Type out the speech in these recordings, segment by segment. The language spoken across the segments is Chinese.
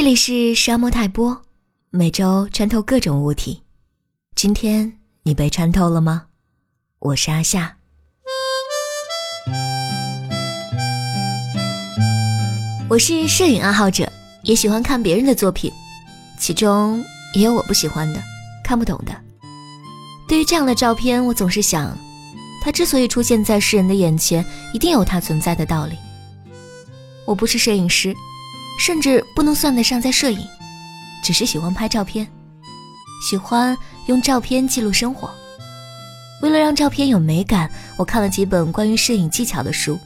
这里是沙漠泰波，每周穿透各种物体。今天你被穿透了吗？我是阿夏。我是摄影爱好者，也喜欢看别人的作品，其中也有我不喜欢的、看不懂的。对于这样的照片，我总是想，它之所以出现在世人的眼前，一定有它存在的道理。我不是摄影师。甚至不能算得上在摄影，只是喜欢拍照片，喜欢用照片记录生活。为了让照片有美感，我看了几本关于摄影技巧的书，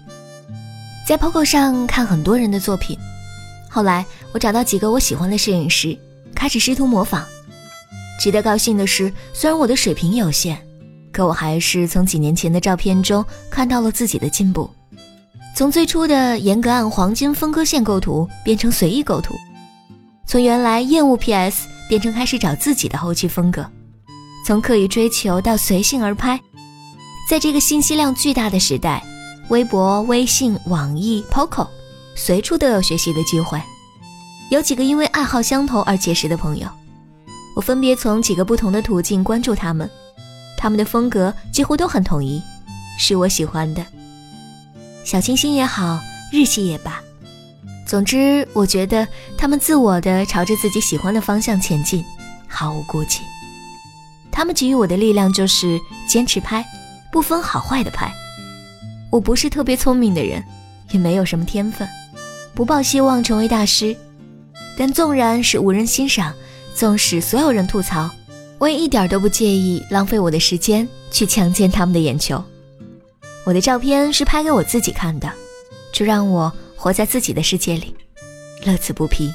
在 Poco 上看很多人的作品。后来我找到几个我喜欢的摄影师，开始试图模仿。值得高兴的是，虽然我的水平有限，可我还是从几年前的照片中看到了自己的进步。从最初的严格按黄金分割线构图变成随意构图，从原来厌恶 PS 变成开始找自己的后期风格，从刻意追求到随性而拍，在这个信息量巨大的时代，微博、微信、网易、Poco，随处都有学习的机会。有几个因为爱好相投而结识的朋友，我分别从几个不同的途径关注他们，他们的风格几乎都很统一，是我喜欢的。小清新也好，日系也罢，总之，我觉得他们自我的朝着自己喜欢的方向前进，毫无顾忌。他们给予我的力量就是坚持拍，不分好坏的拍。我不是特别聪明的人，也没有什么天分，不抱希望成为大师。但纵然是无人欣赏，纵使所有人吐槽，我也一点都不介意浪费我的时间去强奸他们的眼球。我的照片是拍给我自己看的，就让我活在自己的世界里，乐此不疲。